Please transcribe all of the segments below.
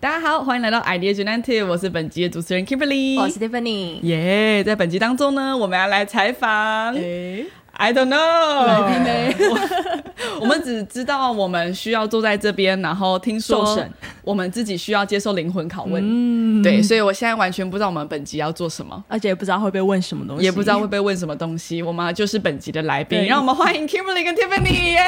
大家好，欢迎来到 Idea United，我是本集的主持人 Kimberly，我是 Tiffany。耶在本集当中呢，我们要来采访。I don't know，来宾呢？我们只知道我们需要坐在这边，然后听说受审我们自己需要接受灵魂拷问。嗯，对，所以我现在完全不知道我们本集要做什么，而且也不知道会被问什么东西，也不知道会被问什么东西。我们就是本集的来宾，让我们欢迎 Kimberly 跟 Tiffany 耶！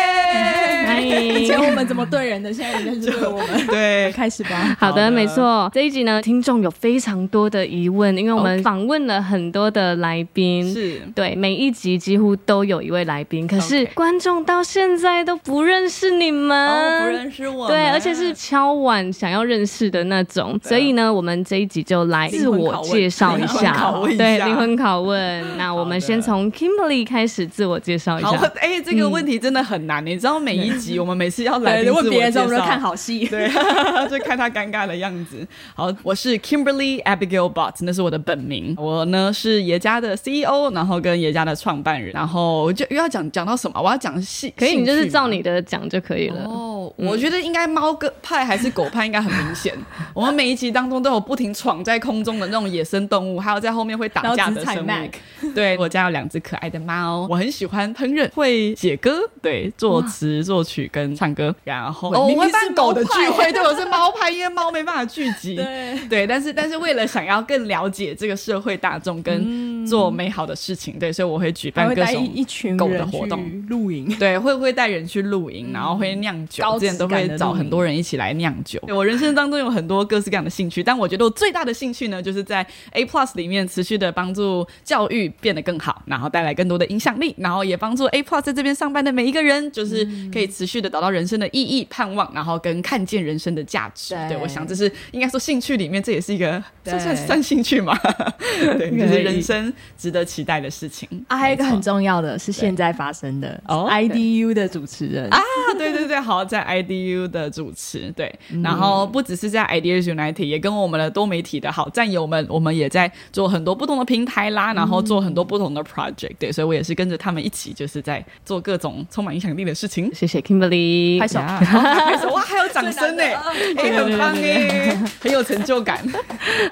嗨，以前我们怎么对人的，现在人家是对我们。对，开始吧。好的，好的没错。这一集呢，听众有非常多的疑问，因为我们访问了很多的来宾。是对，每一集几乎都有一位来宾，可是观众到现在都不认识你们，哦，不认识我们，对，而且是敲碗想要认识的那种，所以呢，我们这一集就来自我介绍一下对，灵魂拷问。那 我们先从 Kimberly 开始自我介绍一好，下。哎、这个问题真的很难，你知道每一集我们每次要来，宾问别人的时候看好戏。对，就看他尴尬的样子。好，我是 Kimberly Abigail Bott，那是我的本名。我呢是爷家的 CEO，然后跟爷家的创办人。然后我就又要讲讲到什么？我要讲戏，可以，你就是照你。你的讲就可以了。哦，我觉得应该猫哥派还是狗派应该很明显。我们每一集当中都有不停闯在空中的那种野生动物，还有在后面会打架的生物。对我家有两只可爱的猫，我很喜欢烹饪，会写歌，对，作词、作曲跟唱歌。然后哦我会办狗的聚会，对，我是猫派，因为猫没办法聚集。对对，但是但是为了想要更了解这个社会大众跟做美好的事情，对，所以我会举办各种一一群狗的活动。露营。对，会会带人去露营，然后会酿酒，都会找很多人一起来酿酒。对我人生当中有很多各式各样的兴趣，但我觉得我最大的兴趣呢，就是在 A Plus 里面持续的帮助教育变得更好，然后带来更多的影响力，然后也帮助 A Plus 在这边上班的每一个人，就是可以持续的找到人生的意义、盼望，然后跟看见人生的价值。对对我想这是应该说兴趣里面，这也是一个对算算算兴趣嘛？对，就是人生值得期待的事情。啊，还有一个很重要的是现在发生的哦 IDU 的主持人啊，对对对，好，在 IDU 的主持，对，嗯。然后不只是在 Ideas United，也跟我们的多媒体的好战友们，我们也在做很多不同的平台啦，然后做很多不同的 project，对，所以我也是跟着他们一起，就是在做各种充满影响力的事情。谢谢 Kimberly，拍手。呀好拍手。哇，还有掌声呢，哎，很棒哎，很有成就感。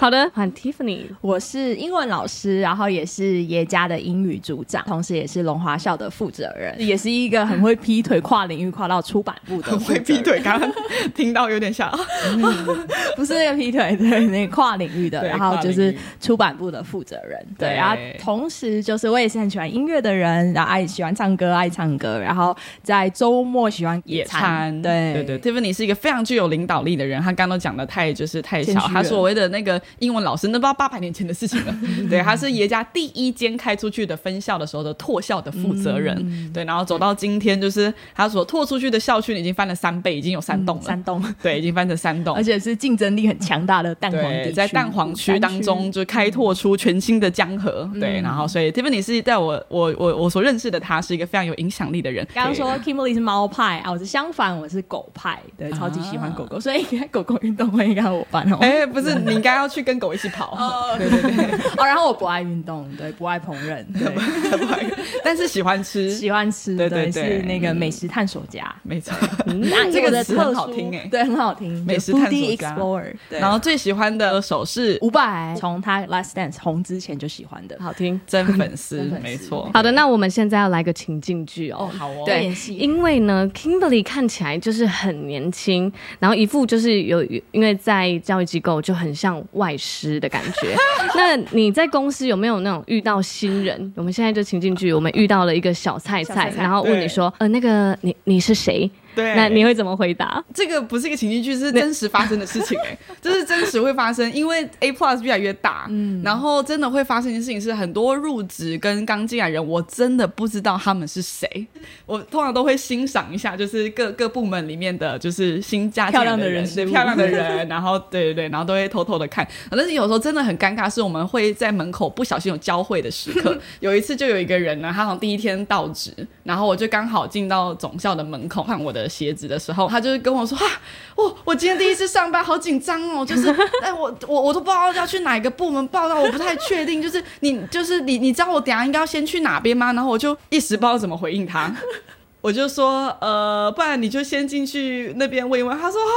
好的，换 Tiffany。我是英文老师，然后也是耶家的英语组长，同时也是龙华校的负责人，也是一个很会劈腿、跨领域、跨到出版部的很。会劈腿，刚刚听到有点像，不是那个劈腿，对，那个跨领域的，然后就是出版部的负责人，对，然后同时就是我也是很喜欢音乐的人，然后爱喜欢唱歌，爱唱歌，然后在周末喜欢野，餐，对对对，Tiffany 是一个非常具有领导力的人，他刚刚都讲的太就是太小他所谓的那个英文老师，那不知道八百年前的事情了。对，他是爷家第一间开出去的分校的时候的拓校的负责人，嗯对，然后走到今天，就是他所拓出去的校区已经翻了三倍，已经有三栋了，三栋，对，已经翻成三栋 而。且是竞争力很强大的蛋黄区，在蛋黄区当中就开拓出全新的江河，嗯对，然后所以 Tiffany 是在我我我我所认识的他是一个非常有影响力的人。刚刚说 Kimberly 是猫派啊，我是相反，我是狗派，对，超级喜欢狗狗，所以应该狗狗运动会应该我办哦。哎、不是，你应该要去跟狗一起跑。哦对对对，哦，然后我不爱运动，对，不爱烹饪，对，但是喜欢吃，喜欢吃，对对对是那个美食探索家。没错。那 这个的特词很好听哎对，很好听。美食探索 Explorer，对然后最喜欢的手是伍佰从他 Last Dance 红之前就喜欢的，好听。真粉丝真粉，丝没错。好的，那我们现在要来个情境剧哦。好哦，对，因为呢，Kimberly 看起来就是很年轻，然后一副就是有，因为在教育机构就很像外师的感觉。那你在公司有没有那种遇到新人？我们现在就情境剧，我们遇到了一个小菜菜，小菜菜然后问你说，呃，那个你你是谁？对，那你会怎么回答？这个不是一个情境剧，是真实发生的事情哎、这是真实会发生，因为 A Plus 越来越大，嗯，然后真的会发生一件事情是，很多入职跟刚进来人，我真的不知道他们是谁，我通常都会欣赏一下，就是各各部门里面的，就是新加漂亮的人，对漂亮的人，然后对对对，然后都会偷偷的看，但是有时候真的很尴尬，是我们会在门口不小心有交汇的时刻，有一次就有一个人呢，他好像第一天到职，然后我就刚好进到总校的门口看我的鞋子的时候，他就是跟我说：“啊，我我今天第一次上班，好紧张哦，就是哎，我我我都不知道要去哪个部门报道，我不太确定。就是你就是你，你知道我等下应该要先去哪边吗？然后我就一时不知道怎么回应他。”我就说，呃，不然你就先进去那边问一问。他说，啊，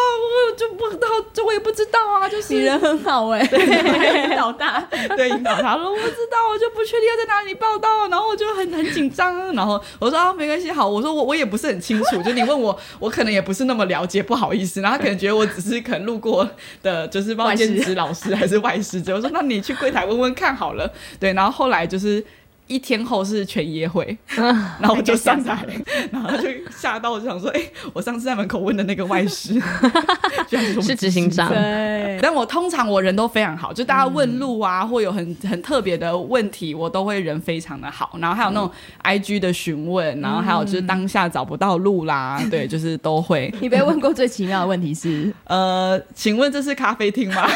我就不知道，就我也不知道啊，就是你人很好哎，对，老大，对，引导他说，我不知道，我就不确定要在哪里报道，然后我就很很紧张。然后我说，啊，没关系，好，我说我我也不是很清楚，就你问我，我可能也不是那么了解，不好意思。然后他可能觉得我只是可能路过的，就是帮兼职老师还是外师。我说，那你去柜台问问看好了。对，然后后来就是。一天后是全约会，然后我就上台，然后就吓到，我就想说，哎，我上次在门口问的那个外师，是执行长。对，但我通常我人都非常好，就大家问路啊，或有很很特别的问题，我都会人非常的好。然后还有那种 I G 的询问，然后还有就是当下找不到路啦，对，就是都会。你被问过最奇妙的问题是，呃，请问这是咖啡厅吗？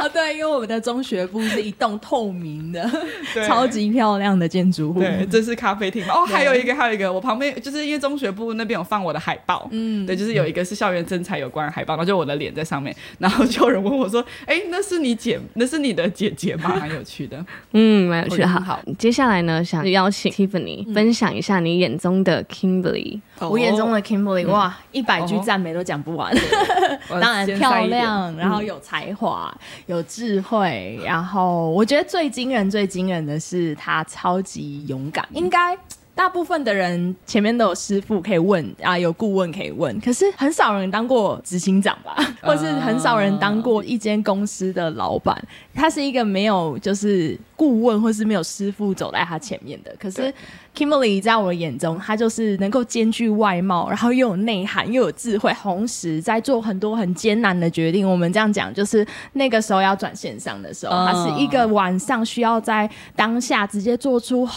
啊，对，因为我们的中学部是一栋透明的，超级漂亮的建筑物。对，这是咖啡厅哦，还有一个，还有一个，我旁边就是因为中学部那边有放我的海报，嗯，对，就是有一个是校园征才有关的海报，然后就我的脸在上面，然后就有人问我说：“哎，那是你姐，那是你的姐姐吗？”蛮有趣的，嗯，蛮有趣的。好，接下来呢，想邀请 Tiffany 分享一下你眼中的 Kimberly。我眼中的 Kimberly，哇，一百句赞美都讲不完。当然漂亮，然后有才华。有智慧，然后我觉得最惊人、最惊人的是他超级勇敢。应该大部分的人前面都有师傅可以问啊，有顾问可以问，可是很少人当过执行长吧，或是很少人当过一间公司的老板。他是一个没有就是顾问，或是没有师傅走在他前面的。可是。Kimberly 在我眼中，他就是能够兼具外貌，然后又有内涵，又有智慧，同时在做很多很艰难的决定。我们这样讲，就是那个时候要转线上的时候，他是一个晚上需要在当下直接做出。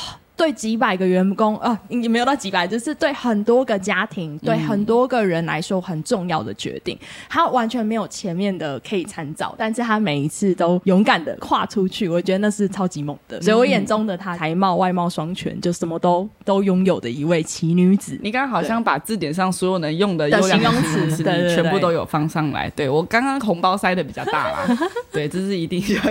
对几百个员工啊，也没有到几百，就是对很多个家庭、对很多个人来说很重要的决定。他完全没有前面的可以参照，但是他每一次都勇敢的跨出去，我觉得那是超级猛的。所以我眼中的他，才貌外貌双全，就什么都都拥有的一位奇女子。你刚刚好像把字典上所有能用的形容词，对全部都有放上来。对我刚刚红包塞的比较大啦，对，这是一定要。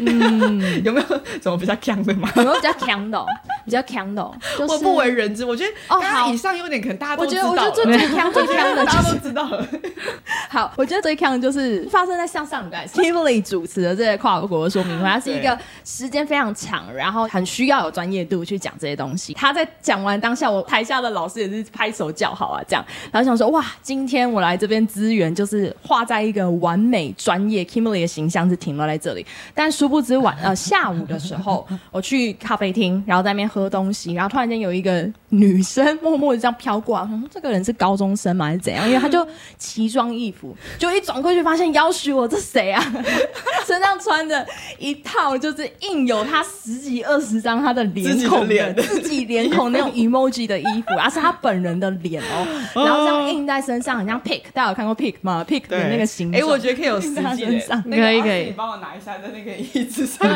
嗯，有没有什么比较强的吗？有没有比较强的？比较强的，我不为人知。我觉得哦，好，以上优点可能大家都知道。我觉得最强最强的，大家都知道。好，我觉得最强的就是发生在向上个 Kimberly 主持的这些跨国说明会，它是一个时间非常长，然后很需要有专业度去讲这些东西。他在讲完当下，我台下的老师也是拍手叫好啊，这样，然后想说哇，今天我来这边资源就是画在一个完美专业 Kimberly 的形象是停留在这里，但殊不知晚呃下午的时候，我去咖啡厅，然后在那边喝。东西，然后突然间有一个女生默默的这样飘过来，说：“这个人是高中生吗？还是怎样？”因为他就奇装异服，就一转过去发现，要许我这谁啊？身上穿着一套就是印有他十几二十张他的脸孔的自己脸孔那种 emoji 的衣服，而是他本人的脸哦，然后这样印在身上，很像 pick。大家有看过 pick 吗？pick 的那个形状，哎，我觉得可以有实际的，可以可以，你帮我拿一下，在那个椅子上。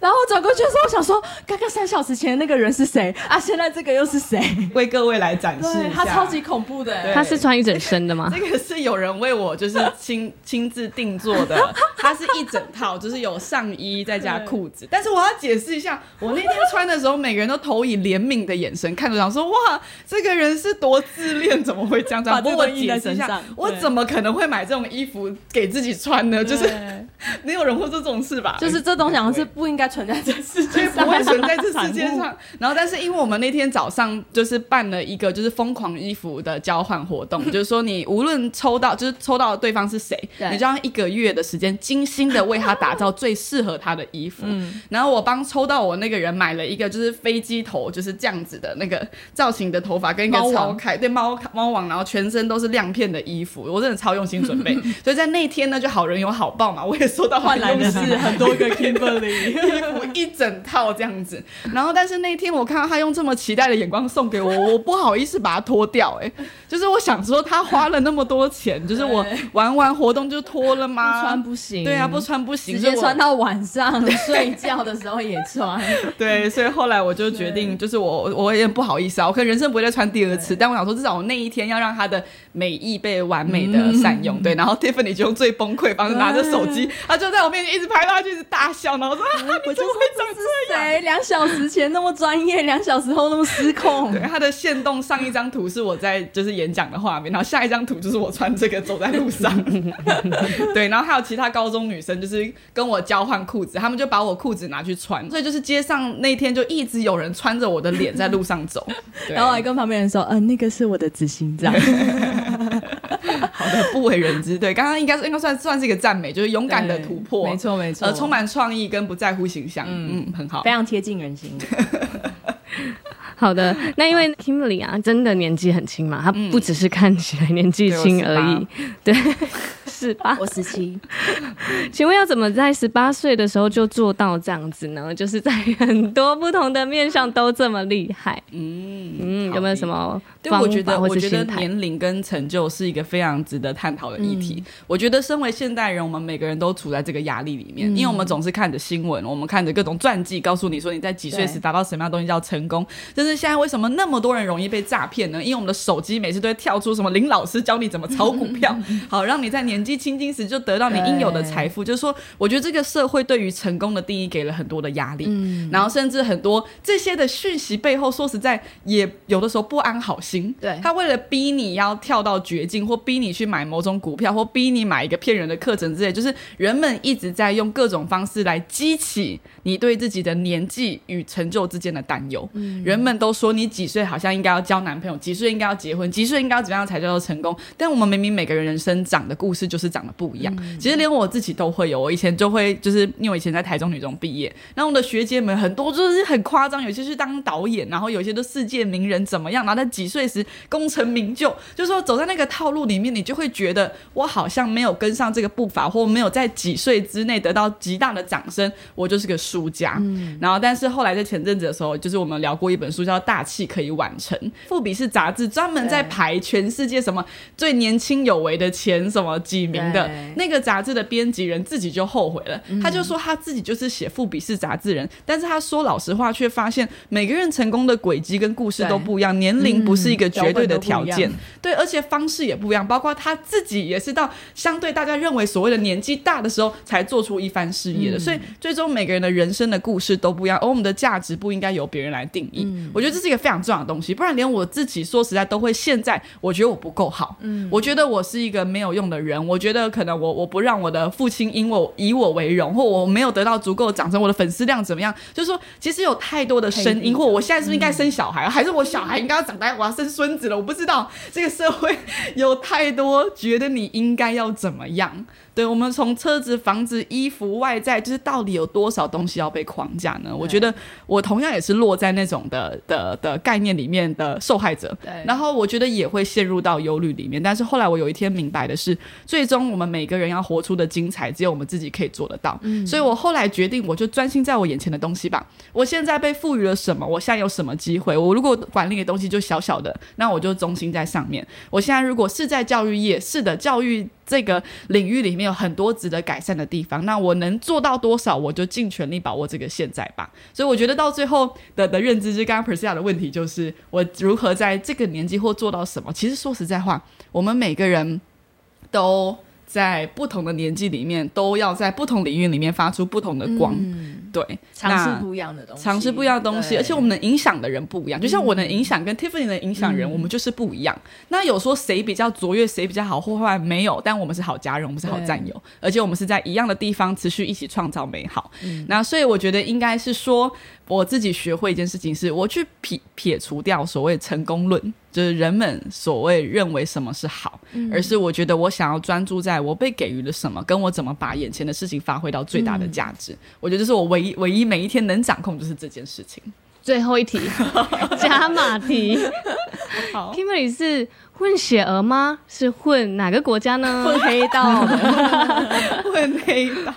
然后我转过去的时候，我想说，刚刚三小时前那个人是谁啊？现在这个又是谁？为各位来展示一下，他超级恐怖的。他是穿一整身的吗？这个是有人为我就是亲亲自定做的，它是一整套，就是有上衣再加裤子。但是我要解释一下，我那天穿的时候，每个人都投以怜悯的眼神看着，想说哇，这个人是多自恋，怎么会这样？这样帮我解释一下，我怎么可能会买这种衣服给自己穿呢？就是没有人会做这种事吧？就是这东西是不应该存在这世界上，不会存在这世界上。然后，但是因为我们那天早上就是办了一个就是疯狂衣服的交换活动，就是说你无论抽到就是抽到对方是谁，你就要一个月的时间精心的为他打造最适合他的衣服。然后我帮抽到我那个人买了一个就是飞机头就是这样子的那个造型的头发跟一个超开对猫猫王，然后全身都是亮片的衣服，我真的超用心准备。所以在那天呢，就好人有好报嘛，我也收到换来的是很多个 Kimberly。衣服一整套这样子。然后，但是那天我看到他用这么期待的眼光送给我，我不好意思把它脱掉。哎，就是我想说，他花了那么多钱，就是我玩完活动就脱了吗？不穿不行。对啊，不穿不行，直接穿到晚上 睡觉的时候也穿。对，所以后来我就决定，就是我我有点不好意思啊，我可能人生不会再穿第二次，但我想说，至少我那一天要让他的美意被完美的善用。对，然后 Tiffany 就用最崩溃方式拿着手机，他就在我面前一直拍，他就一直大笑，然后说：“你怎么会长这样？两小时前那么专业，两小时后那么失控。”对，他的线动上一张图是我在就是演讲的画面，然后下一张图就是我穿这个走在路上。对，然后还有其他高中女生就是跟我交换裤子，他们就把我裤子拿去穿，所以就是街上那天就一直有人穿着我的脸在路上走，然后还跟旁边人说：“嗯，那个是我的紫心脏。” 好的，不为人知。对，刚刚应该是应该算算是一个赞美，就是勇敢的突破，没错没错，呃，充满创意跟不在乎形象，嗯嗯，很好，非常贴近人心。好的，那因为 Kimberly 啊，真的年纪很轻嘛，她不只是看起来年纪轻而已，对，十八，我十七。请问要怎么在十八岁的时候就做到这样子呢？就是在很多不同的面上都这么厉害，嗯嗯，有没有什么？对，我觉得，我觉得年龄跟成就是一个非常值得探讨的议题。我觉得，身为现代人，我们每个人都处在这个压力里面，因为我们总是看着新闻，我们看着各种传记，告诉你说你在几岁时达到什么样东西叫成功，但是。现在为什么那么多人容易被诈骗呢？因为我们的手机每次都会跳出什么林老师教你怎么炒股票，好让你在年纪轻轻时就得到你应有的财富。就是说，我觉得这个社会对于成功的定义给了很多的压力，嗯，然后甚至很多这些的讯息背后，说实在也有的时候不安好心。对，他为了逼你要跳到绝境，或逼你去买某种股票，或逼你买一个骗人的课程之类，就是人们一直在用各种方式来激起你对自己的年纪与成就之间的担忧。嗯，人们。都说你几岁好像应该要交男朋友，几岁应该要结婚，几岁应该要怎么样才叫做成功？但我们明明每个人人生长的故事就是长得不一样。其实连我自己都会有，我以前就会就是因为我以前在台中女中毕业，然后我的学姐们很多就是很夸张，有些是当导演，然后有些都世界名人怎么样，然后在几岁时功成名就，就是说走在那个套路里面，你就会觉得我好像没有跟上这个步伐，或没有在几岁之内得到极大的掌声，我就是个输家。嗯然后但是后来在前阵子的时候，就是我们聊过一本书。叫大气可以完成。富比士杂志专门在排全世界什么最年轻有为的前什么几名的那个杂志的编辑人自己就后悔了，他就说他自己就是写富比士杂志人，但是他说老实话，却发现每个人成功的轨迹跟故事都不一样，年龄不是一个绝对的条件，对，而且方式也不一样，包括他自己也是到相对大家认为所谓的年纪大的时候才做出一番事业的，所以最终每个人的人生的故事都不一样，而我们的价值不应该由别人来定义。我觉得这是一个非常重要的东西，不然连我自己说实在都会现在，我觉得我不够好，嗯，我觉得我是一个没有用的人，我觉得可能我我不让我的父亲因我以我为荣，或我没有得到足够的掌声，我的粉丝量怎么样？就是说，其实有太多的声音，或我现在是不是应该生小孩，还是我小孩应该要长大，我要生孙子了？我不知道，这个社会有太多觉得你应该要怎么样。对，我们从车子、房子、衣服、外在，就是到底有多少东西要被框架呢？我觉得我同样也是落在那种的的的概念里面的受害者。对，然后我觉得也会陷入到忧虑里面。但是后来我有一天明白的是，最终我们每个人要活出的精彩，只有我们自己可以做得到。嗯，所以我后来决定，我就专心在我眼前的东西吧。我现在被赋予了什么？我现在有什么机会？我如果管理的东西就小小的，那我就中心在上面。我现在如果是在教育业，是的，教育。这个领域里面有很多值得改善的地方，那我能做到多少，我就尽全力把握这个现在吧。所以我觉得到最后的的认知，是刚刚 Persia 的问题，就是我如何在这个年纪或做到什么。其实说实在话，我们每个人都。在不同的年纪里面，都要在不同领域里面发出不同的光，对，尝试不一样的东西，尝试不一样的东西，而且我们能影响的人不一样。就像我能影响跟 Tiffany 能影响人，我们就是不一样。那有说谁比较卓越，谁比较好或坏没有？但我们是好家人，我们是好战友，而且我们是在一样的地方持续一起创造美好。那所以我觉得应该是说。我自己学会一件事情，是我去撇撇除掉所谓成功论，就是人们所谓认为什么是好，而是我觉得我想要专注在我被给予了什么，跟我怎么把眼前的事情发挥到最大的价值。我觉得这是我唯一唯一每一天能掌控就是这件事情。最后一题，加码题。好，Kimberly 是。混血儿吗？是混哪个国家呢？混黑道，混黑道。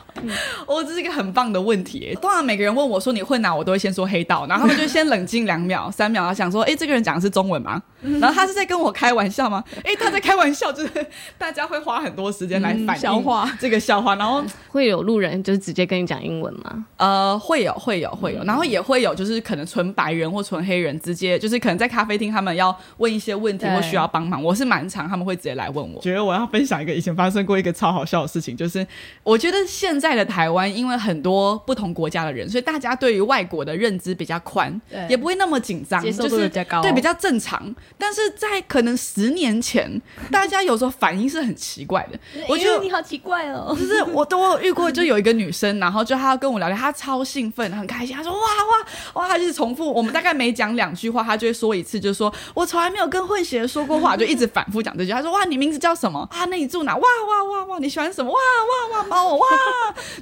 哦，这是一个很棒的问题。通常每个人问我说你混哪，我都会先说黑道，然后他们就先冷静两秒、三秒，然后想说，哎，这个人讲的是中文吗？然后他是在跟我开玩笑吗？哎，他在开玩笑，就是 大家会花很多时间来反消化这个笑话，然后会有路人就是直接跟你讲英文吗？呃，会有，会有，会有，然后也会有，就是可能纯白人或纯黑人直接就是可能在咖啡厅，他们要问一些问题或需要帮忙，我是蛮常他们会直接来问我。觉得我要分享一个以前发生过一个超好笑的事情，就是我觉得现在的台湾因为很多不同国家的人，所以大家对于外国的认知比较宽，也不会那么紧张，接受度比较高，对，比较正常。但是在可能十年前，大家有时候反应是很奇怪的。我觉得你好奇怪哦，就是 我都遇过，就有一个女生，然后就她要跟我聊天，她超兴奋，很开心，她说哇哇哇，她就是重复，我们大概每讲两句话，她就会说一次，就说我从来没有跟混血说过话，就一直反复讲这句。他说哇，你名字叫什么啊？那你住哪？哇哇哇哇，你喜欢什么？哇哇哇猫哇，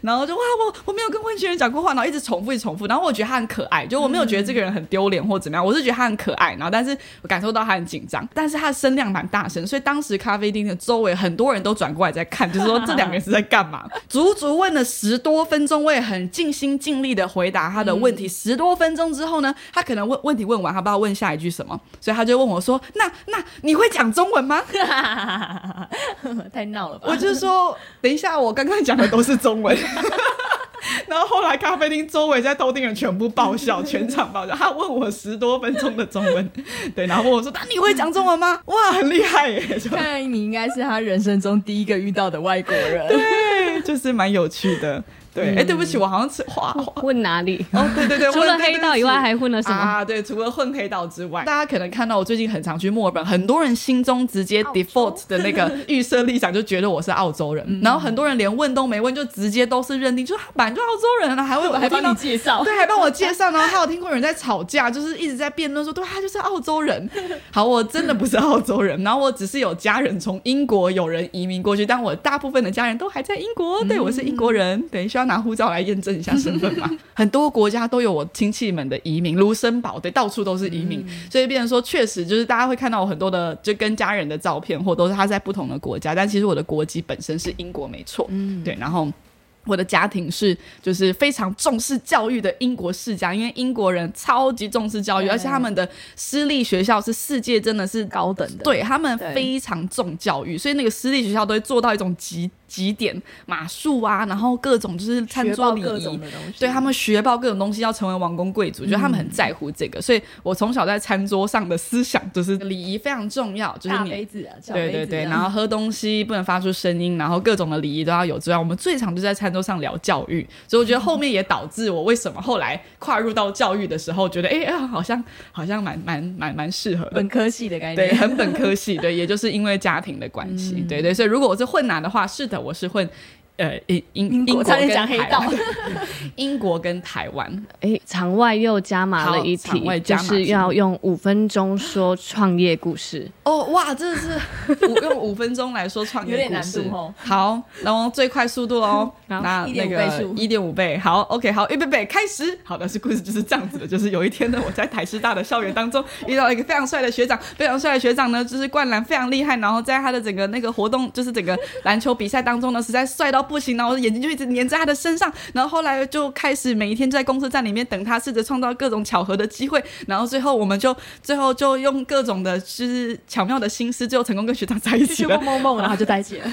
然后就哇我我没有跟混血人讲过话，然后一直重复一直重复，然后我觉得他很可爱，就我没有觉得这个人很丢脸或怎么样，我是觉得他很可爱，然后但是我感受到他很紧张，但是他的声量蛮大声，所以当时咖啡厅的周围很多人都转过来在看，就是说这两个人是在干嘛？足足问了十多分钟，我也很尽心尽力的回答他的问题。十多分钟之后呢，他可能问问题问完，他不知道问下一句什么，所以他就问我说：“那那你会讲中文吗？” 太闹了吧！我就说：“等一下，我刚刚讲的都是中文。”然后后来咖啡厅周围在偷听人全部爆笑，全场爆笑。他问我十多分钟的中文，对，然后问我说：“那你会讲中文吗？”哇，很厉害耶！看来你应该是他人生中第一个遇到的外国人，对，就是蛮有趣的。对，哎，对不起，我好像吃花混哪里？哦，对对对，除了黑道以外，还混了什么？啊？对，除了混黑道之外，大家可能看到我最近很常去墨尔本，很多人心中直接 default 的那个 预设立场就觉得我是澳洲人，然后很多人连问都没问，就直接都是认定，就反正就澳洲人了，还会还帮你介绍，对，还帮我介绍，然后还有听过有人在吵架，就是一直在辩论说，对，他就是澳洲人。好，我真的不是澳洲人，然后我只是有家人从英国有人移民过去，但我大部分的家人都还在英国，对我是英国人，对，需要拿护照来验。证一下身份嘛，很多国家都有我亲戚们的移民，卢森堡对，到处都是移民，所以变成说，确实就是大家会看到我很多的就跟家人的照片，或都是他在不同的国家，但其实我的国籍本身是英国，没错，嗯，对，然后。我的家庭是就是非常重视教育的英国世家，因为英国人超级重视教育，而且他们的私立学校是世界真的是高等的，对他们非常重教育，所以那个私立学校都会做到一种极极点，马术啊，然后各种就是餐桌礼仪，对他们学报各种东西，要成为王公贵族，觉得他们很在乎这个，所以我从小在餐桌上的思想就是礼仪非常重要，就是杯子啊，对对对，然后喝东西不能发出声音，然后各种的礼仪都要有之外，我们最常就在餐桌。上聊教育，所以我觉得后面也导致我为什么后来跨入到教育的时候，觉得哎呀，好像好像蛮蛮蛮蛮适合本科系的概念，对，很本科系，对，也就是因为家庭的关系，对对，所以如果我是混男的话，是的，我是混。呃，英英 英国跟台湾，英国跟台湾，哎，场外又加码了一题，就是要用五分钟说创业故事。哦，哇，真的是 用五分钟来说创业故事哦。好，然后最快速度哦，那那个一点五倍。好，OK，好，预备备，开始。好的，是故事就是这样子的，就是有一天呢，我在台师大的校园当中遇到一个非常帅的学长，非常帅的学长呢，就是灌篮非常厉害，然后在他的整个那个活动，就是整个篮球比赛当中呢，实在帅到。不行，然后我的眼睛就一直黏在他的身上，然后后来就开始每一天在公车站里面等他，试着创造各种巧合的机会，然后最后我们就最后就用各种的就是巧妙的心思，最后成功跟学长在一起了，梦梦梦，然后就在一起了。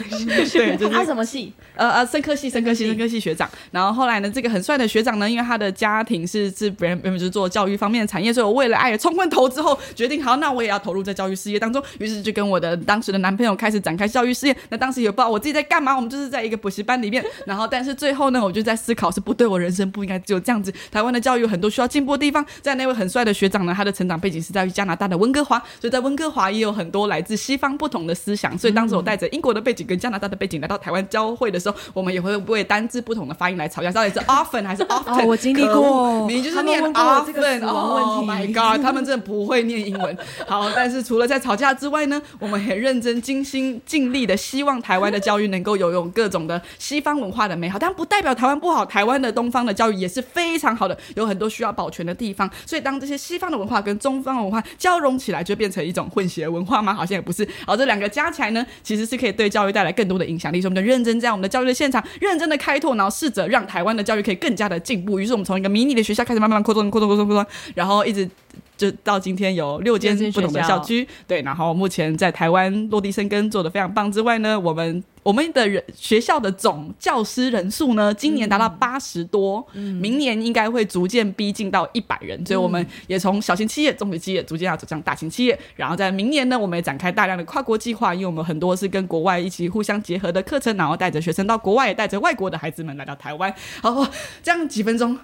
对，就是他什么系？呃呃，生科系，生科系，生科系学长。然后后来呢，这个很帅的学长呢，因为他的家庭是是别人原本就是做教育方面的产业，所以我为了爱冲昏头之后，决定好，那我也要投入在教育事业当中。于是就跟我的当时的男朋友开始展开教育事业。那当时也不知道我自己在干嘛，我们就是在一个补习班里面。然后，但是最后呢，我就在思考是不对，我人生不应该只有这样子。台湾的教育有很多需要进步的地方。在那位很帅的学长呢，他的成长背景是在于加拿大的温哥华，所以在温哥华也有很多来自西方不同的思想。所以当时我带着英国的背景跟加拿大的背景来到台湾交汇的时候，我们也会为单字不同的发音来吵架，到底是 often 还是 often？我经历 过，你就是念 often。Oh my god，他们真的不会念英文。好，但是除了在吵架之外呢，我们很认真、精心、尽力的希望台湾的教育能够有用各种的西方文化的美好，但不代表台湾不好。台湾的东方的教育也是非常好的，有很多需要保全的地方。所以当这些西方的文化跟中方文化交融起来，就变成一种混血文化吗？好像也不是。好，这两个加起来呢，其实是可以对教育带来更多的影响力。所以我们就认真在我们的教育的现场，认真的开拓，然后试着让台湾的教育可以更加的进步。于是我们从一个迷你的学校开始，慢慢扩充、扩充、扩充、扩充，然后一直。就到今天有六间不同的校区，对，然后目前在台湾落地生根做的非常棒之外呢，我们我们的人学校的总教师人数呢，今年达到八十多，明年应该会逐渐逼近到一百人，所以我们也从小型企业、中型企业逐渐要走向大型企业，然后在明年呢，我们也展开大量的跨国计划，因为我们很多是跟国外一起互相结合的课程，然后带着学生到国外，也带着外国的孩子们来到台湾。好，这样几分钟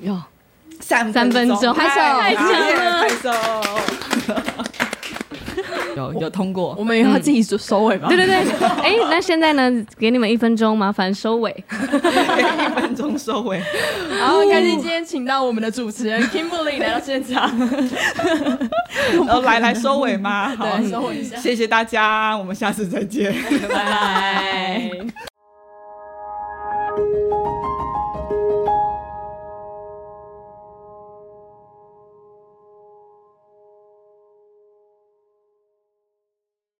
哟。三三分钟，拍手，拍手。有有通过，我们要自己收收尾吧？对对对，哎，那现在呢？给你们一分钟，麻烦收尾。一分钟收尾。好，感谢今天请到我们的主持人 Kimberly 来到现场。来来收尾吗？好，收尾一下。谢谢大家，我们下次再见，拜拜。